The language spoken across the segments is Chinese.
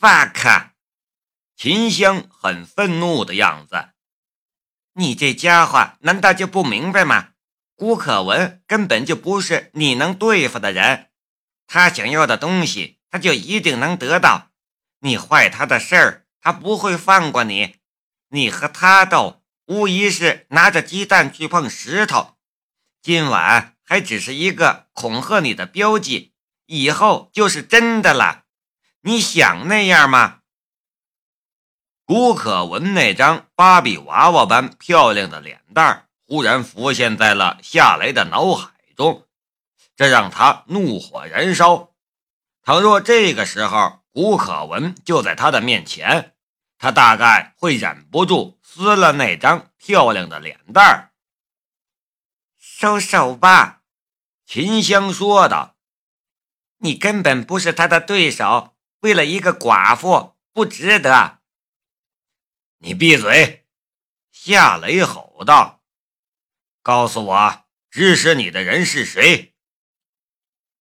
fuck！秦香很愤怒的样子。你这家伙难道就不明白吗？古可文根本就不是你能对付的人，他想要的东西，他就一定能得到。你坏他的事儿，他不会放过你。你和他斗，无疑是拿着鸡蛋去碰石头。今晚还只是一个恐吓你的标记，以后就是真的了。你想那样吗？古可文那张芭比娃娃般漂亮的脸蛋。忽然浮现在了夏雷的脑海中，这让他怒火燃烧。倘若这个时候古可文就在他的面前，他大概会忍不住撕了那张漂亮的脸蛋儿。收手吧，秦香说道：“你根本不是他的对手，为了一个寡妇，不值得。”你闭嘴！夏雷吼道。告诉我，指使你的人是谁？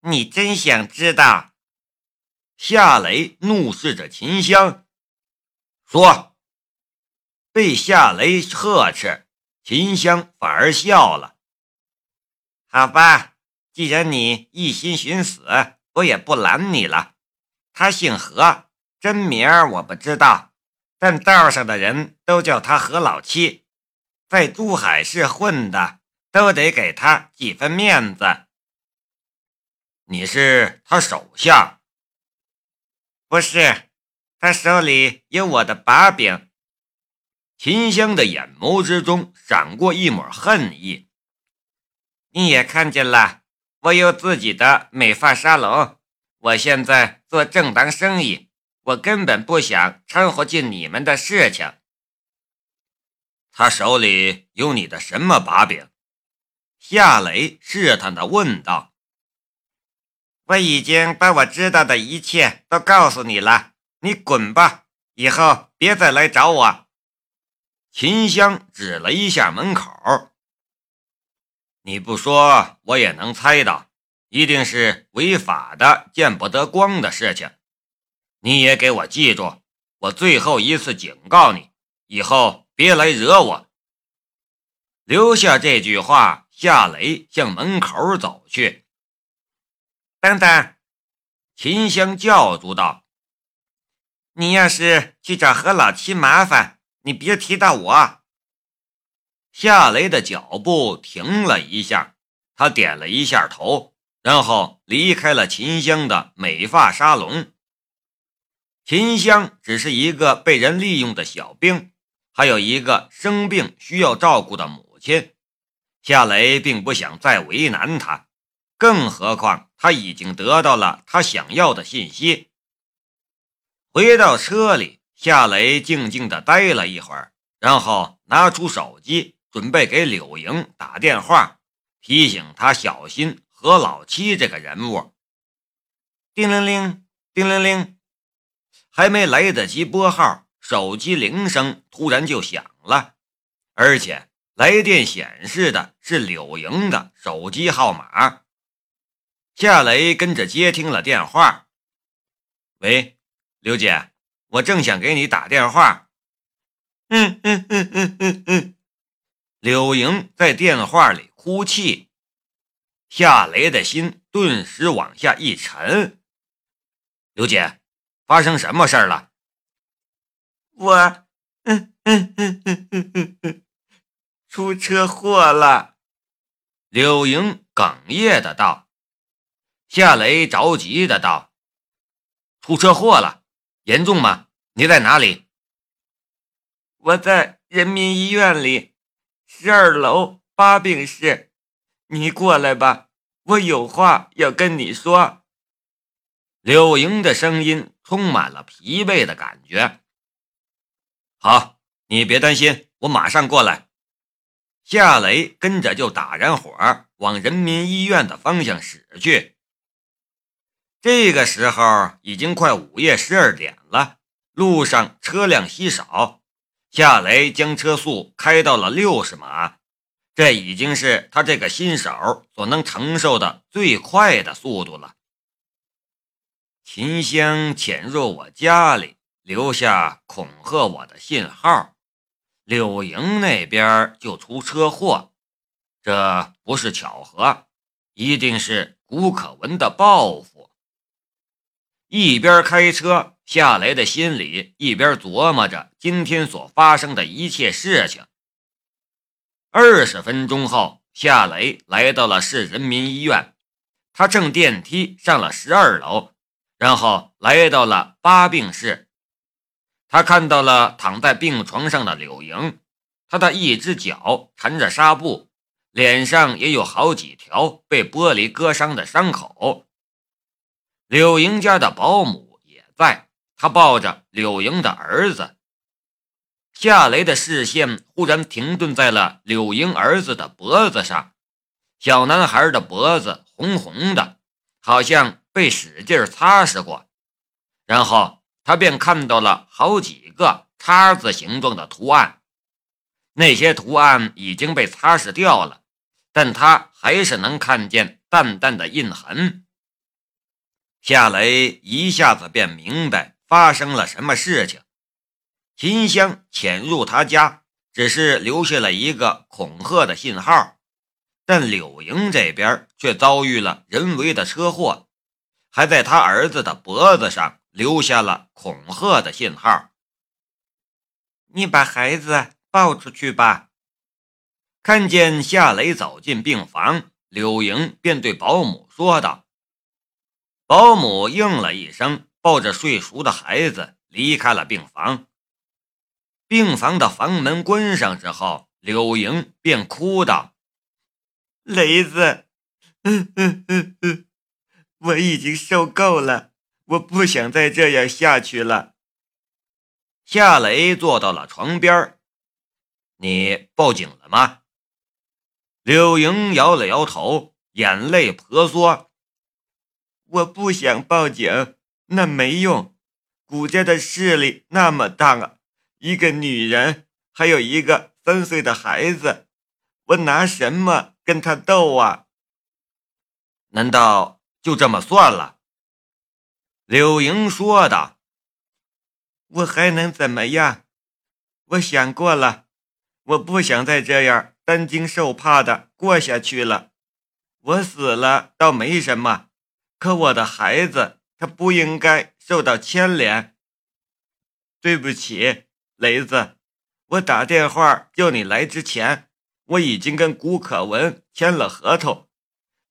你真想知道？夏雷怒视着秦香，说：“被夏雷呵斥，秦香反而笑了。好吧，既然你一心寻死，我也不拦你了。他姓何，真名我不知道，但道上的人都叫他何老七。”在珠海市混的，都得给他几分面子。你是他手下？不是，他手里有我的把柄。秦香的眼眸之中闪过一抹恨意。你也看见了，我有自己的美发沙龙，我现在做正当生意，我根本不想掺和进你们的事情。他手里有你的什么把柄？夏雷试探地问道。我已经把我知道的一切都告诉你了，你滚吧，以后别再来找我。秦香指了一下门口。你不说，我也能猜到，一定是违法的、见不得光的事情。你也给我记住，我最后一次警告你，以后。别来惹我！留下这句话，夏雷向门口走去。等等，秦香叫住道：“你要是去找何老七麻烦，你别提到我。”夏雷的脚步停了一下，他点了一下头，然后离开了秦香的美发沙龙。秦香只是一个被人利用的小兵。还有一个生病需要照顾的母亲，夏雷并不想再为难他，更何况他已经得到了他想要的信息。回到车里，夏雷静静地待了一会儿，然后拿出手机，准备给柳莹打电话，提醒她小心何老七这个人物。叮铃铃，叮铃铃，还没来得及拨号。手机铃声突然就响了，而且来电显示的是柳莹的手机号码。夏雷跟着接听了电话：“喂，刘姐，我正想给你打电话。”嗯嗯嗯嗯嗯嗯，柳莹在电话里哭泣，夏雷的心顿时往下一沉。刘姐，发生什么事儿了？我，嗯嗯嗯嗯嗯嗯，出车祸了。柳莹哽咽的道。夏雷着急的道：“出车祸了，严重吗？你在哪里？”我在人民医院里，十二楼八病室。你过来吧，我有话要跟你说。柳莹的声音充满了疲惫的感觉。好，你别担心，我马上过来。夏雷跟着就打燃火，往人民医院的方向驶去。这个时候已经快午夜十二点了，路上车辆稀少。夏雷将车速开到了六十码，这已经是他这个新手所能承受的最快的速度了。秦香潜入我家里，留下恐吓我的信号，柳莹那边就出车祸，这不是巧合，一定是古可文的报复。一边开车，夏雷的心里一边琢磨着今天所发生的一切事情。二十分钟后，夏雷来到了市人民医院，他乘电梯上了十二楼。然后来到了八病室，他看到了躺在病床上的柳莹，她的一只脚缠着纱布，脸上也有好几条被玻璃割伤的伤口。柳莹家的保姆也在，她抱着柳莹的儿子。夏雷的视线忽然停顿在了柳莹儿子的脖子上，小男孩的脖子红红的，好像……被使劲擦拭过，然后他便看到了好几个叉子形状的图案。那些图案已经被擦拭掉了，但他还是能看见淡淡的印痕。夏雷一下子便明白发生了什么事情。秦香潜入他家，只是留下了一个恐吓的信号，但柳莹这边却遭遇了人为的车祸。还在他儿子的脖子上留下了恐吓的信号。你把孩子抱出去吧。看见夏雷走进病房，柳莹便对保姆说道。保姆应了一声，抱着睡熟的孩子离开了病房。病房的房门关上之后，柳莹便哭道：“雷子，嗯嗯嗯嗯。”我已经受够了，我不想再这样下去了。夏雷坐到了床边你报警了吗？柳莹摇了摇头，眼泪婆娑。我不想报警，那没用。谷家的势力那么大啊，一个女人，还有一个三岁的孩子，我拿什么跟他斗啊？难道？就这么算了，柳莹说道：“我还能怎么样？我想过了，我不想再这样担惊受怕的过下去了。我死了倒没什么，可我的孩子他不应该受到牵连。对不起，雷子，我打电话叫你来之前，我已经跟古可文签了合同，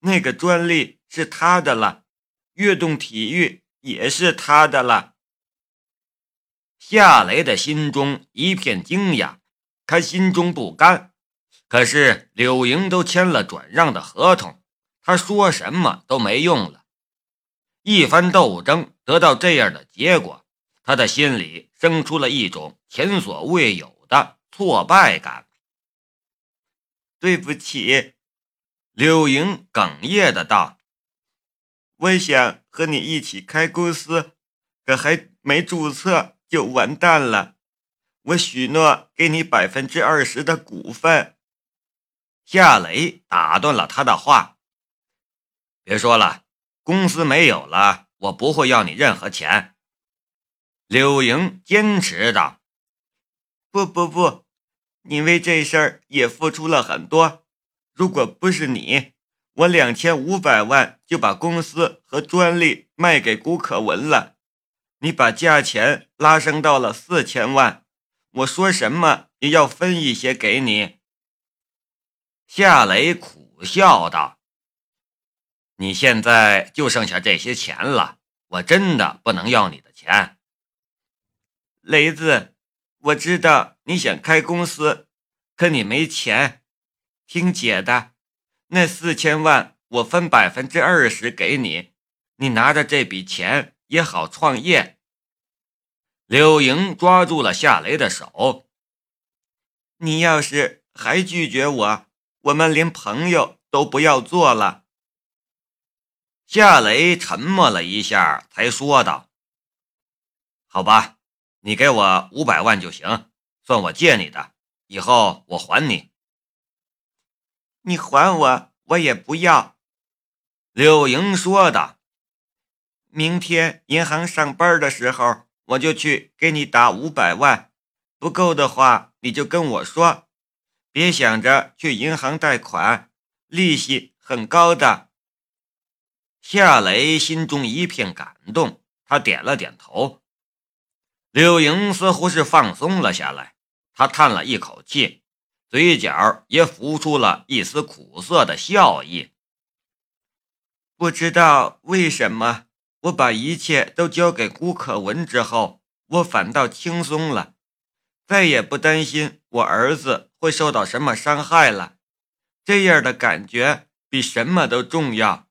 那个专利。”是他的了，悦动体育也是他的了。夏雷的心中一片惊讶，他心中不甘，可是柳莹都签了转让的合同，他说什么都没用了。一番斗争得到这样的结果，他的心里生出了一种前所未有的挫败感。对不起，柳莹哽咽的道。我想和你一起开公司，可还没注册就完蛋了。我许诺给你百分之二十的股份。夏雷打断了他的话：“别说了，公司没有了，我不会要你任何钱。”柳莹坚持道：“不不不，你为这事儿也付出了很多。如果不是你……”我两千五百万就把公司和专利卖给古可文了，你把价钱拉升到了四千万，我说什么也要分一些给你。夏雷苦笑道：“你现在就剩下这些钱了，我真的不能要你的钱。”雷子，我知道你想开公司，可你没钱，听姐的。那四千万，我分百分之二十给你，你拿着这笔钱也好创业。柳莹抓住了夏雷的手，你要是还拒绝我，我们连朋友都不要做了。夏雷沉默了一下，才说道：“好吧，你给我五百万就行，算我借你的，以后我还你。”你还我，我也不要。”柳莹说的。“明天银行上班的时候，我就去给你打五百万，不够的话你就跟我说，别想着去银行贷款，利息很高的。夏雷心中一片感动，他点了点头。柳莹似乎是放松了下来，她叹了一口气，嘴角也浮出了一丝苦涩的笑意。不知道为什么，我把一切都交给顾可文之后，我反倒轻松了，再也不担心我儿子会受到什么伤害了。这样的感觉比什么都重要。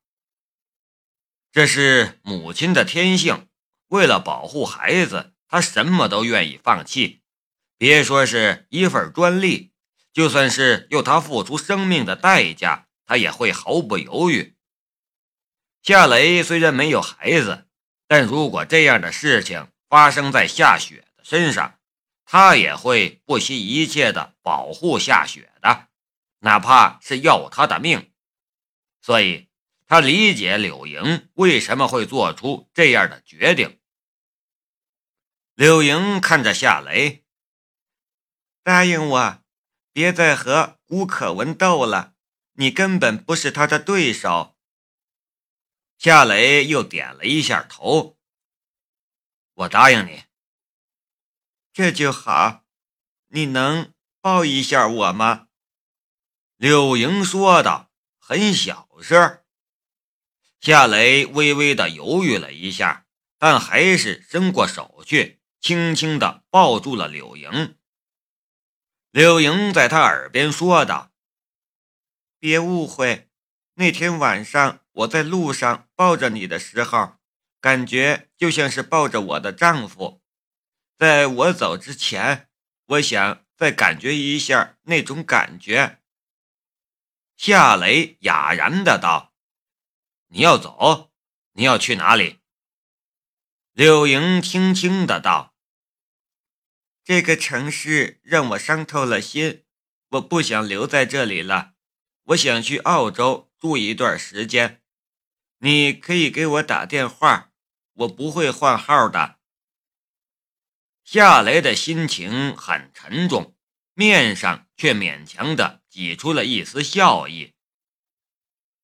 这是母亲的天性，为了保护孩子，他什么都愿意放弃。别说是一份专利，就算是要他付出生命的代价，他也会毫不犹豫。夏雷虽然没有孩子，但如果这样的事情发生在夏雪的身上，他也会不惜一切的保护夏雪的，哪怕是要他的命。所以，他理解柳莹为什么会做出这样的决定。柳莹看着夏雷，答应我，别再和吴可文斗了，你根本不是他的对手。夏雷又点了一下头。我答应你，这就好。你能抱一下我吗？柳莹说道，很小声。夏雷微微的犹豫了一下，但还是伸过手去，轻轻的抱住了柳莹。柳莹在他耳边说道：“别误会，那天晚上。”我在路上抱着你的时候，感觉就像是抱着我的丈夫。在我走之前，我想再感觉一下那种感觉。夏雷哑然的道：“你要走？你要去哪里？”柳莹轻轻的道：“这个城市让我伤透了心，我不想留在这里了。我想去澳洲住一段时间。”你可以给我打电话，我不会换号的。夏雷的心情很沉重，面上却勉强的挤出了一丝笑意。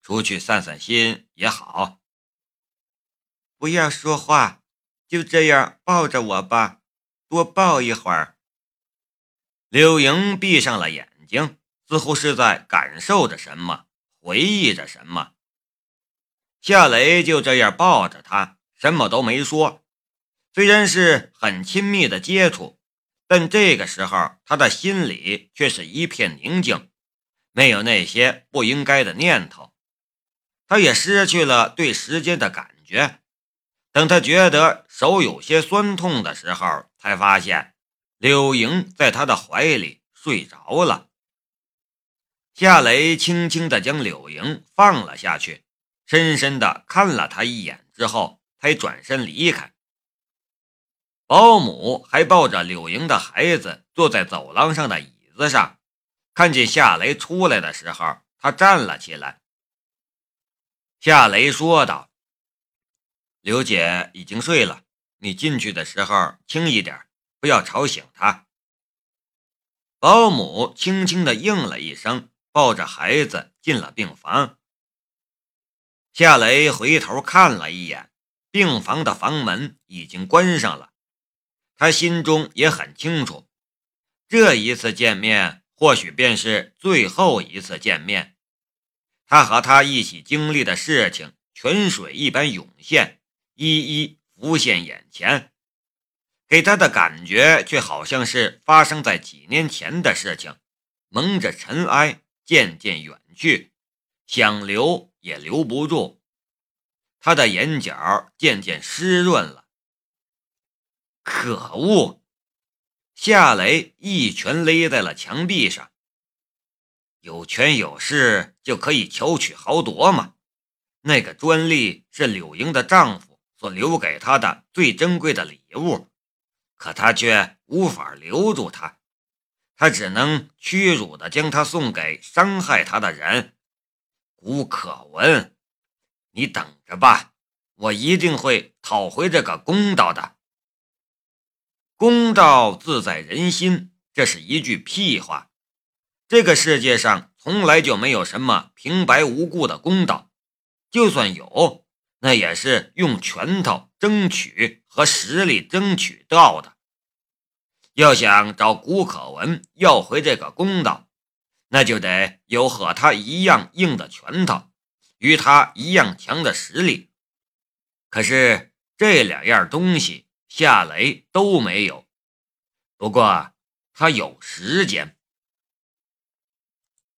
出去散散心也好。不要说话，就这样抱着我吧，多抱一会儿。柳莹闭上了眼睛，似乎是在感受着什么，回忆着什么。夏雷就这样抱着她，什么都没说。虽然是很亲密的接触，但这个时候他的心里却是一片宁静，没有那些不应该的念头。他也失去了对时间的感觉。等他觉得手有些酸痛的时候，才发现柳莹在他的怀里睡着了。夏雷轻轻地将柳莹放了下去。深深的看了他一眼之后，才转身离开。保姆还抱着柳莹的孩子坐在走廊上的椅子上，看见夏雷出来的时候，他站了起来。夏雷说道：“刘姐已经睡了，你进去的时候轻一点，不要吵醒她。”保姆轻轻的应了一声，抱着孩子进了病房。夏雷回头看了一眼，病房的房门已经关上了。他心中也很清楚，这一次见面或许便是最后一次见面。他和他一起经历的事情，泉水一般涌现，一一浮现眼前，给他的感觉却好像是发生在几年前的事情，蒙着尘埃，渐渐远去，想留。也留不住，他的眼角渐渐湿润了。可恶！夏雷一拳勒在了墙壁上。有权有势就可以巧取豪夺吗？那个专利是柳莹的丈夫所留给他的最珍贵的礼物，可他却无法留住他，他只能屈辱的将他送给伤害他的人。吴可文，你等着吧。我一定会讨回这个公道的。公道自在人心，这是一句屁话。这个世界上从来就没有什么平白无故的公道，就算有，那也是用拳头争取和实力争取到的。要想找古可文要回这个公道，那就得有和他一样硬的拳头，与他一样强的实力。可是这两样东西，夏雷都没有。不过他有时间。